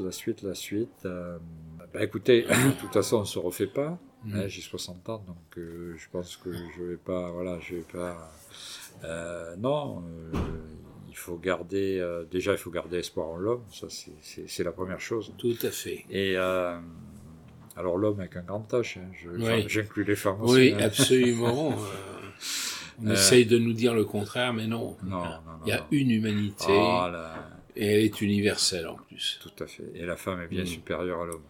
La suite, la suite. Euh, bah, écoutez, de toute façon, on ne se refait pas. Mm. Hein, J'ai 60 ans, donc euh, je pense que je vais pas. Voilà, je vais pas. euh, non, euh, il faut garder. déjà, il faut garder espoir en l'homme. Ça, c'est- la première chose. Tout à fait. Et alors, l'homme avec un grand H, hein, Oui. j'inclus les femmes aussi. Oui, hein. absolument. on essaye de nous dire le contraire, mais non. Non, non, non. Il y a une humanité Oh là, et elle est universelle en plus. tout à fait. Et la femme est bien Mm. supérieure à l'homme.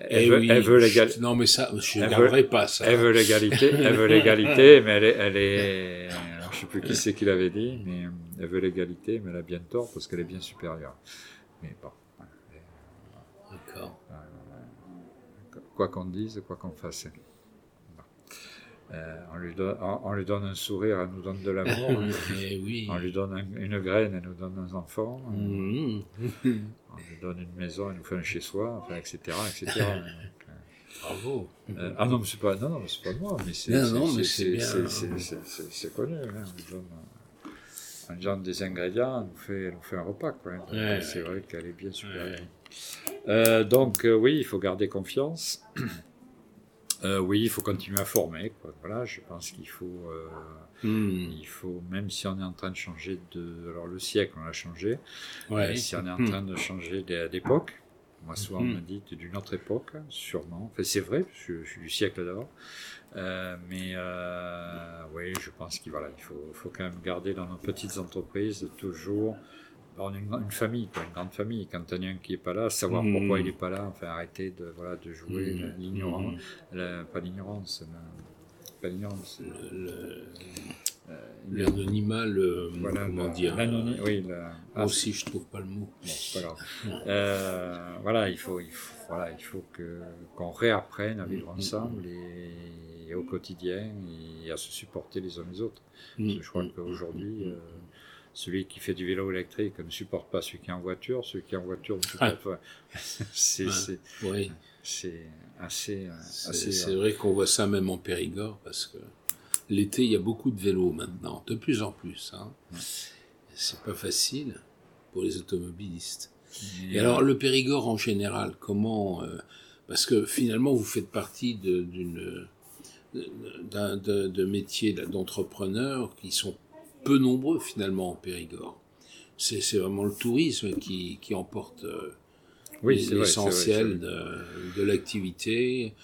Eh Elle, veut, oui, elle veut je- l'égalité. Non, mais ça, je ne garderai pas ça. Elle veut l'égalité, elle veut l'égalité, mais elle est, elle est, alors, je sais plus qui c'est qui l'avait dit, mais euh, elle veut l'égalité, mais elle a bien tort parce qu'elle est bien supérieure. Mais bon. D'accord. quoi qu'on dise, quoi qu'on fasse. Euh, on, lui donne, on, on lui donne un sourire, elle nous donne de l'amour. hein. Oui. On lui donne un- une graine, elle nous donne un enfant. Mhm. On lui donne une maison, elle nous fait un chez-soi, enfin, etc., etc. Donc, Bravo. euh, ah non, mais c'est pas, non, non, mais c'est pas moi, mais c'est, connu. Hein. On, lui donne, on lui donne des ingrédients, elle nous fait, elle nous fait un repas, quoi. Ouais, c'est vrai qu'elle est bien supérieure. Ouais. Euh, donc oui, il faut garder confiance. Euh, oui, il faut continuer à former. Quoi. Voilà, je pense qu'il faut, euh, Mhm. il faut, même si on est en train de changer de, alors le siècle, on l'a changé. Ouais. Euh, si on est en Mhm. train de changer d'é- d'époque, moi souvent on Mhm. me dit d'une autre époque, sûrement. Enfin, c'est vrai, que je suis du siècle d'avant. Euh, mais oui, je pense qu'il voilà, il faut, faut quand même garder dans nos petites entreprises toujours on est une, une famille, quoi, une grande famille. Quand il y a un qui n'est pas là, savoir Mhm. pourquoi il n'est pas là, enfin arrêter de, voilà, de jouer la- l'ignorance, la- pas l'ignorance, pas l'ignorance, euh, L'anonymat, le. voilà, comment la- dire oui, la- ah, aussi, je trouve pas le mot. Bon, c'est pas grave. Euh, voilà, il faut, il faut, voilà, il faut que qu'on réapprenne à vivre ensemble et, et au quotidien et à se supporter les uns les autres. Je crois qu'aujourd'hui, euh, celui qui fait du vélo électrique ne supporte pas celui qui est en voiture, celui qui est en voiture ne supporte pas. C'est Ouais. Oui. assez, euh, C'est assez. c'est euh, vrai qu'on voit ça même en Périgord parce que l'été, il y a beaucoup de vélos maintenant, de plus en plus. Hein. C'est pas facile pour les automobilistes. Et alors, le Périgord en général, comment. euh, parce que finalement, vous faites partie de- d'une. d'un- de, de métiers d'entrepreneurs qui sont peu nombreux finalement en Périgord. C'est c'est vraiment le tourisme qui, qui emporte euh, oui, c'est vrai, c'est vrai, c'est l'essentiel de, de l'activité.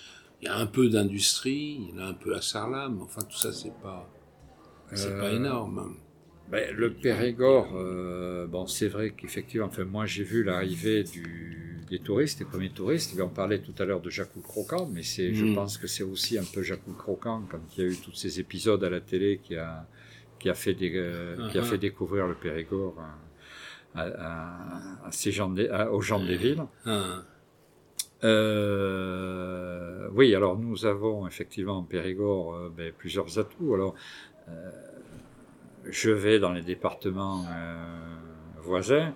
Il y a un peu d'industrie, il y en a un peu à Sarlam. Enfin, tout ça, c'est pas, c'est pas Euh, énorme. Ben, le Périgord, euh, bon, c'est vrai qu'effectivement, enfin, moi j'ai vu l'arrivée du, des touristes, des premiers touristes. On parlait tout à l'heure de Jacques Croquant, mais c'est, je Mm. pense que c'est aussi un peu Jacques Croquant quand il y a eu tous ces épisodes à la télé qui a, qui a, fait, des, euh, qui a Uh-huh. fait découvrir le Périgord à, à- à- à ces gens à- aux gens des villes. Hein, Euh, oui, alors nous avons effectivement en Périgord euh, ben, plusieurs atouts. Alors, euh, je vais dans les départements voisins.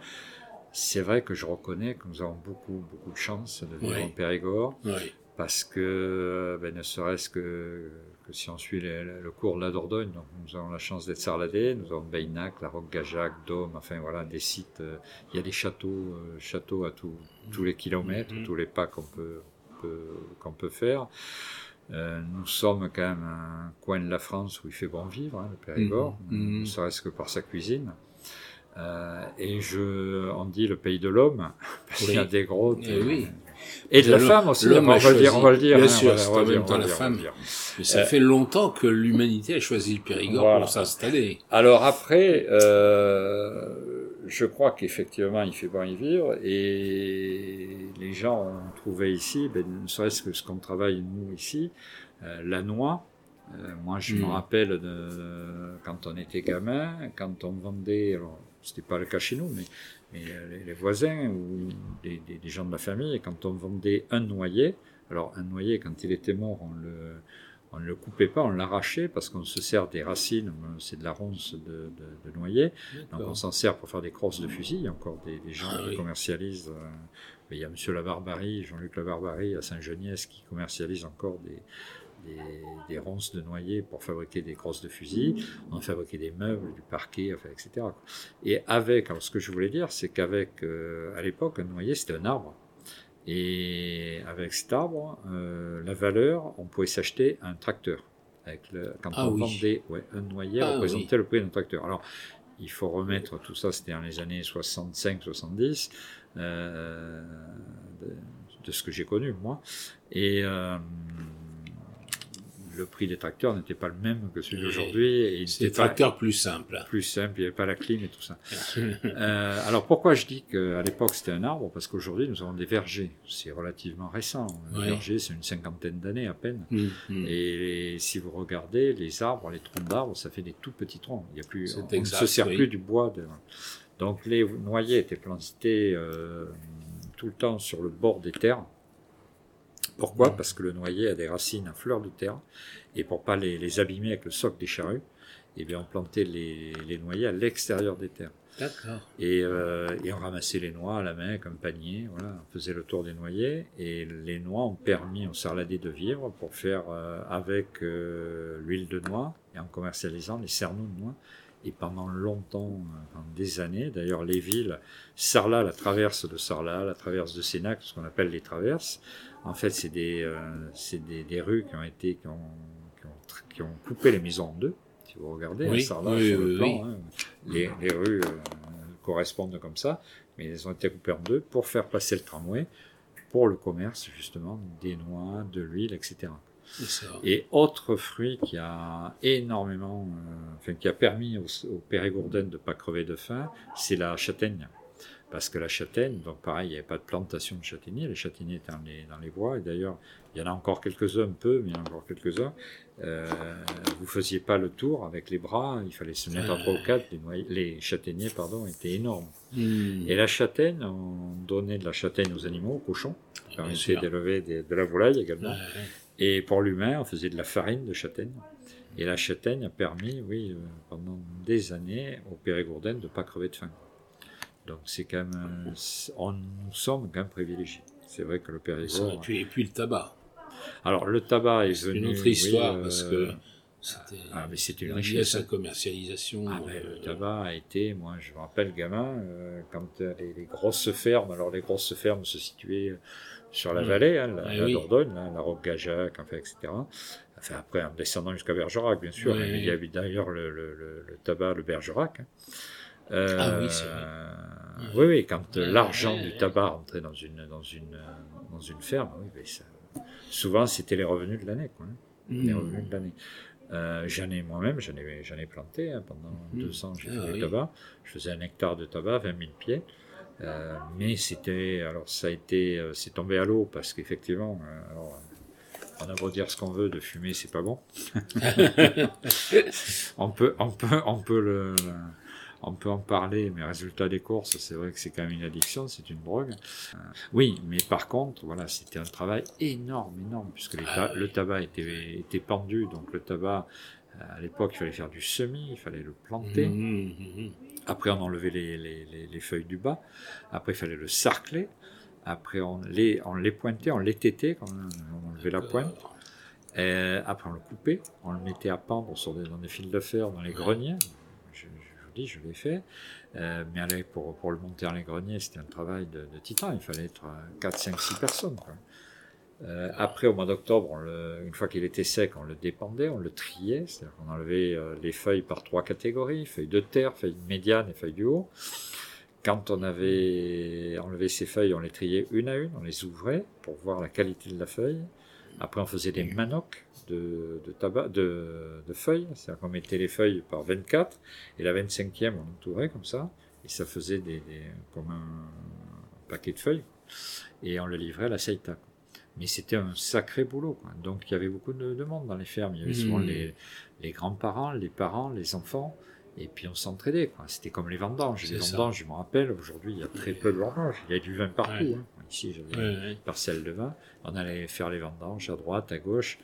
C'est vrai que je reconnais que nous avons beaucoup, beaucoup de chance de vivre Oui. en Périgord oui. Parce que, ben, ne serait-ce que, que si on suit le, le cours de la Dordogne, donc nous avons la chance d'être sarladés, nous avons Beynac, la Roque-Gajac, Dôme, enfin voilà, des sites, euh, il y a des châteaux, euh, châteaux à tous tous les kilomètres, Mhm. tous les pas qu'on peut, peut- qu'on peut faire. Euh, nous sommes quand même un coin de la France où il fait bon vivre, hein, le Périgord, Mhm. Mhm. ne serait-ce que par sa cuisine. Euh, et je, on dit le pays de l'homme, parce qu'il y a des grottes. Eh oui. Et de la femme aussi, on va le dire, choisi. on va le dire. Bien hein, sûr, c'est en même temps la femme. Mais ça Euh, fait longtemps que l'humanité a choisi le Périgord Voilà. pour s'installer. Alors après, euh, je crois qu'effectivement, il fait bon y vivre et les gens ont trouvé ici, ben, ne serait-ce que ce qu'on travaille nous ici, euh, la noix. Euh, moi, je me Mm. rappelle de, quand on était gamin, quand on vendait, alors c'était pas le cas chez nous, mais, mais euh, les, les voisins ou des, des- des gens de la famille, quand on vendait un noyer, alors un noyer, quand il était mort, on le, on ne le coupait pas, on l'arrachait parce qu'on se sert des racines, c'est de la ronce de, de, de noyer. Donc on s'en sert pour faire des crosses de fusil. Il y a encore des, des gens Ah qui oui. commercialisent. euh, il y a Monsieur Labarbarie, Jean-Luc Labarbarie à Saint-Geniès qui commercialise encore des, des, des ronces de noyer pour fabriquer des crosses de fusil. On fabriquait des meubles, du parquet, enfin, etc. Et avec, alors ce que je voulais dire, c'est qu'avec, euh, à l'époque, un noyer c'était un arbre. Et avec cet arbre, euh, la valeur, on pouvait s'acheter un tracteur. Avec le, quand Ah on oui. vendait ouais, un noyer, Ah représentait le prix d'un tracteur. Alors, il faut remettre tout ça, c'était dans les années 65-70, euh, de, de ce que j'ai connu, moi. Et euh, le prix des tracteurs n'était pas le même que celui d'aujourd'hui. C'est des tracteurs plus simples. plus simple, il n'y avait pas la clim et tout ça. Euh, alors pourquoi je dis qu'à l'époque c'était un arbre? Parce qu'aujourd'hui nous avons des vergers. C'est relativement récent. Un Ouais. verger, c'est une cinquantaine d'années à peine. Mm, mm. Et si vous regardez les arbres, les troncs d'arbres, ça fait des tout petits troncs. Il y a plus, on exact, ne se sert oui. plus du bois. De... Donc les noyers étaient plantés euh, tout le temps sur le bord des terres. Pourquoi? Parce que le noyer a des racines à fleur de terre et pour pas les, les abîmer avec le soc des charrues, eh bien on plantait les, les noyers à l'extérieur des terres. D'accord. Et, euh, et on ramassait les noix à la main comme panier, voilà, on faisait le tour des noyers et les noix ont permis aux sarladés de vivre pour faire euh, avec euh, l'huile de noix et en commercialisant les cerneaux de noix. Et pendant longtemps, euh, pendant des années, d'ailleurs les villes, Sarlat, la traverse de Sarlat, la traverse de Sénac, ce qu'on appelle les traverses, en fait c'est des, euh, c'est des, des rues qui ont été, qui ont, qui, ont, tr- qui ont coupé les maisons en deux. Si vous regardez, Oui, à Sarlat, oui, sur le plan, hein, les, les rues euh, correspondent comme ça, mais elles ont été coupées en deux pour faire passer le tramway pour le commerce justement des noix, de l'huile, etc. Et autre fruit qui a énormément, euh, enfin qui a permis aux, aux Périgourdins de ne pas crever de faim, c'est la châtaigne. Parce que la châtaigne, donc pareil, il n'y avait pas de plantation de châtaigniers, les châtaigniers étaient dans les, dans les bois, et d'ailleurs, il y en a encore quelques-uns, un peu, mais il y en a encore quelques-uns. Euh, vous faisiez pas le tour avec les bras, il fallait se mettre à trois ou quatre, les, les châtaigniers, pardon, étaient énormes. Mm. Et la châtaigne, on donnait de la châtaigne aux animaux, aux cochons, Bien permettait sûr. d'élever de la volaille également. Ouais, ouais. Et pour l'humain, on faisait de la farine de châtaigne. Et la châtaigne a permis, oui, euh, pendant des années, aux Périgourdins de ne pas crever de faim. Donc c'est quand même, euh, c'est- on, nous sommes quand même privilégiés. C'est vrai que le Périgord. Et puis, et puis le tabac. Alors le tabac est C'est venu. une autre oui, histoire euh, parce que c'était ah, mais c'était une lié à richesse. sa commercialisation. Ah, ben, euh, le tabac a été, moi je me rappelle gamin, euh, quand les, les grosses fermes, alors les grosses fermes se situaient sur la Mm. vallée, hein, la, la oui. Dordogne, là, la Roque-Gajac, enfin, etc. Enfin, après, en descendant jusqu'à Bergerac, bien sûr, Oui, mais il y avait d'ailleurs le, le, le, le tabac, le Bergerac. hein. Euh, Ah oui, c'est vrai. Oui, oui, quand l'argent du tabac rentrait dans une, dans une, dans une ferme, oui, mais ça- souvent c'était les revenus de l'année, quoi. hein les mm. revenus de l'année. Euh, j'en ai moi-même, j'en ai, j'en ai planté hein, pendant Mhm. deux ans, j'ai Ah fait du tabac. Je faisais un hectare de tabac, 20 000 pieds. Euh, mais c'était, alors ça a été, euh, c'est tombé à l'eau parce qu'effectivement, euh, alors, on a beau dire ce qu'on veut, de fumer, c'est pas bon. on peut, on peut, on peut le, on peut en parler, mais résultat des courses, c'est vrai que c'est quand même une addiction, c'est une drogue. Oui, mais par contre, voilà, c'était un travail énorme, énorme, puisque les ta- Ah le tabac était, était pendu, donc le tabac, à l'époque, il fallait faire du semis, il fallait le planter. Mm, mm, Après, on enlevait les, les, les, les feuilles du bas. Après, il fallait le sarcler. Après, on les, on les pointait, on les têtait quand on enlevait la pointe. Et après, on le coupait, on le mettait à pendre sur des, dans des fils de fer, dans les greniers. Je, je vous dis, je l'ai fait. Euh, mais allez, pour, pour le monter dans les greniers, c'était un travail de, de titan. Il fallait être euh, 4, 5, 6 personnes. quoi. Euh, après, au mois d'octobre, une fois qu'il était sec, on le dépendait, on le triait, c'est-à-dire qu'on enlevait euh, les feuilles par trois catégories, feuilles de terre, feuilles médianes et feuilles du haut. Quand on avait enlevé ces feuilles, on les triait une à une, on les ouvrait pour voir la qualité de la feuille. Après, on faisait des manocs de, tabac, de, feuilles, c'est-à-dire qu'on mettait les feuilles par 24, et la 25e, on l'entourait comme ça, et ça faisait des, des- comme un paquet de feuilles, et on le livrait à la Seita. Mais c'était un sacré boulot. quoi. Donc il y avait beaucoup de, de monde dans les fermes. Il y avait souvent Mhm. les, les grands-parents, les parents, les enfants. Et puis on s'entraidait. C'était comme les vendanges. Les ça. vendanges, je me rappelle, aujourd'hui il y a très peu de vendanges. Il y a du vin partout. Ouais. hein. Ici j'avais Ouais, une parcelle de vin. On allait faire les vendanges à droite, à gauche.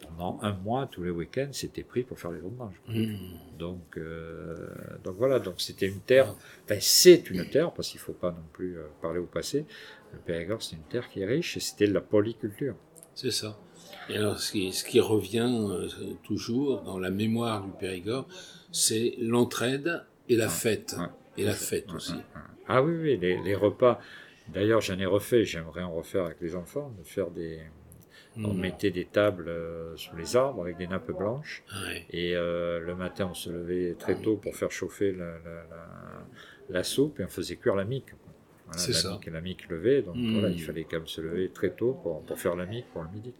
Pendant un mois, tous les week-ends, c'était pris pour faire les vendanges. Mm. Donc, euh, donc voilà, donc c'était une terre, enfin c'est une terre, parce qu'il ne faut pas non plus euh, parler au passé. Le Périgord, c'est une terre qui est riche et c'était de la polyculture. C'est ça. Et alors, ce qui, ce qui revient euh, toujours dans la mémoire du Périgord, c'est l'entraide et la fête. ouais. Et la fête Ouais, aussi. Ah oui, oui, les, les repas. D'ailleurs, j'en ai refait, j'aimerais en refaire avec les enfants, de faire des. On Mm. mettait des tables euh, sous les arbres avec des nappes blanches. Ouais. Et euh, le matin, on se levait très tôt pour faire chauffer la, la, la, la soupe et on faisait cuire la mique. Voilà, C'est ça. mique, la mique levée, donc Mm. voilà, il fallait quand même se lever très tôt pour, pour faire la mique pour le midi.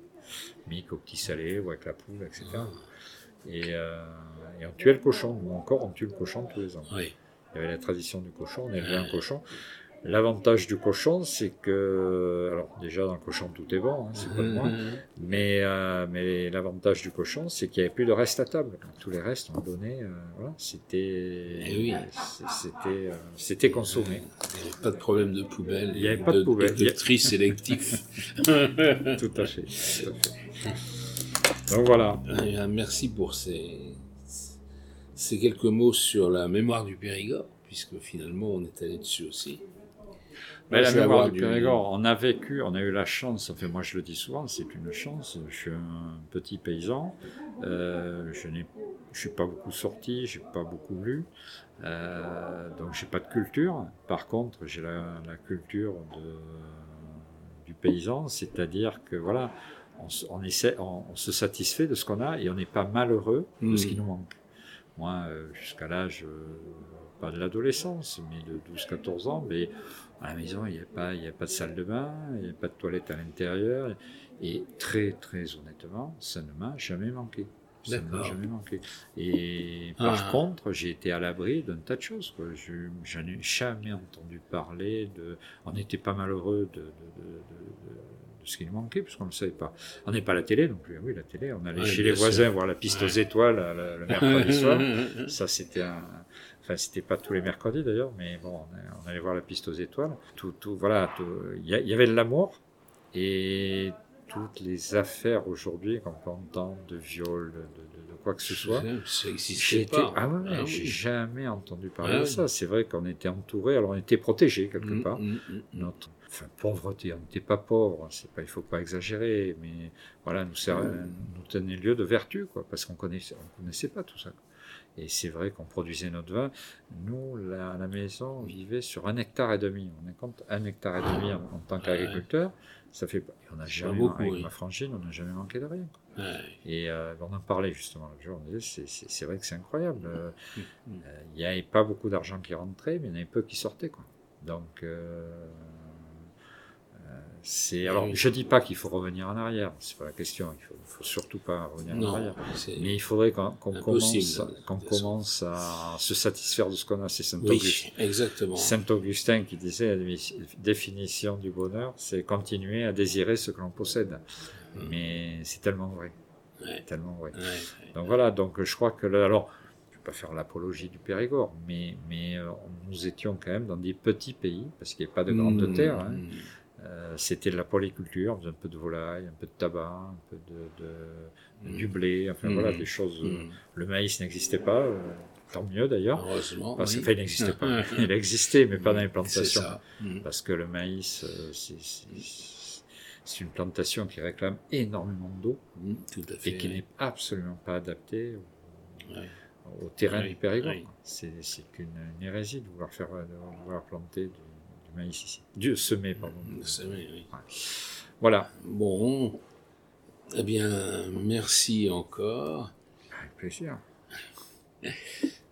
Mique au petit salé ou avec la poule, etc. Et, euh, et on tuait le cochon. Nous encore, on tue le cochon tous les ans. Oui. Il y avait la tradition du cochon, on élevait un cochon. L'avantage du cochon, c'est que, alors déjà dans le cochon tout est bon, hein, c'est pas de moi, Mhm. mais, euh, mais l'avantage du cochon, c'est qu'il n'y avait plus de reste à table. Tous les restes, on donnait, euh, voilà, c'était, Eh oui. c'était, euh, c'était consommé. Il n'y avait pas de problème de poubelle. Il y avait pas de poubelle. Il y de a- tri sélectif. tout à fait. tout à fait. Donc voilà. Eh merci pour ces, ces quelques mots sur la mémoire du Périgord, puisque finalement on est allé dessus aussi. Mais la je mémoire avoir du Périgord, on a vécu, on a eu la chance, enfin moi je le dis souvent, c'est une chance, je suis un petit paysan, euh, je n'ai je suis pas beaucoup sorti, j'ai pas beaucoup lu, euh, donc j'ai pas de culture. Par contre, j'ai la, la culture de, du paysan, c'est-à-dire que voilà, on, essaie, on, on se satisfait de ce qu'on a et on n'est pas malheureux de ce qui nous manque. Moi, euh, jusqu'à l'âge, euh, pas de l'adolescence, mais de 12-14 ans, mais à la maison, il n'y a, pas- il y a pas de salle de bain, il n'y a pas de toilette à l'intérieur. Et très, très honnêtement, ça ne m'a jamais manqué. Ça ne m'a jamais manqué. Et par Ah. contre, j'ai été à l'abri d'un tas de choses. quoi. Je j'en ai jamais entendu parler. De, on n'était pas malheureux de, de, de, de- de- de ce qui nous manquait, puisqu'on ne le savait pas. On n'est pas à la télé non plus. Oui, la télé, on allait Ouais, chez les voisins sûr. voir la piste Ouais. aux étoiles euh, le, le mercredi soir. Ça, c'était un. Enfin, c'était pas tous les mercredis d'ailleurs, mais bon, on, on allait voir la piste aux étoiles. Tout, tout, voilà, tout- il y, y avait de l'amour et toutes les affaires aujourd'hui qu'on peut entendre de viol, de, de- de quoi que ce soit. Ça J'ai n'existait été- pas. ah ouais, Ah j'ai oui. jamais entendu parler Ah de oui. ça. C'est vrai qu'on était entouré, alors on était protégé quelque Mm, part. mm, mm. Notre enfin, pauvreté, on n'était pas pauvre, c'est pas, il faut pas exagérer, mais voilà, nous, nous tenait lieu de vertu, quoi, parce qu'on connaissait, on connaissait pas tout ça. Et c'est vrai qu'on produisait notre vin. Nous, la, à la maison, on vivait sur un hectare et demi. On compte un hectare et demi en, en tant qu'agriculteur. Ça fait on n'a jamais, beaucoup, avec oui. ma frangine, on n'a jamais manqué de rien. Ouais. Et euh, on en parlait justement l'autre jour. On disait, c'est- vrai que c'est incroyable. Euh, Mm. euh, Il n'y avait pas beaucoup d'argent qui rentrait, mais il y en avait peu qui sortait. Quoi. Donc, euh, c'est. Alors, je dis pas qu'il faut revenir en arrière. C'est pas la question. Il faut, faut surtout pas revenir en arrière. Mais il faudrait qu'on commence, qu'on commence à se satisfaire de ce qu'on a. C'est Saint oui, Augustin. exactement. Saint Augustin qui disait la dé- définition du bonheur, c'est continuer à désirer ce que l'on possède. Mm. Mais c'est tellement vrai, Ouais. tellement vrai. Ouais, ouais. Donc voilà, donc je crois que alors, je vais pas faire l'apologie du Périgord, mais, mais euh, nous étions quand même dans des petits pays, parce qu'il n'y a pas de grandes Mm, terres. hein. Mm. Euh, C'était de la polyculture, un peu de volaille, un peu de tabac, un peu de, de- Mm. du blé, enfin Mm. voilà, des choses. euh, Mm. Le maïs n'existait pas, euh, tant mieux d'ailleurs. Heureusement. Parce oui. enfin, il n'existait pas. Il existait, mais pas dans les plantations. Mm. Parce que le maïs, c'est- une plantation qui réclame énormément d'eau Mm, et qui n'est absolument pas adaptée au- Ouais. au terrain du Périgord. C'est qu'une une hérésie de vouloir faire de vouloir planter du maïs ici. Dieu semer, pardon. Voilà. Bon, eh bien, merci encore. Avec plaisir.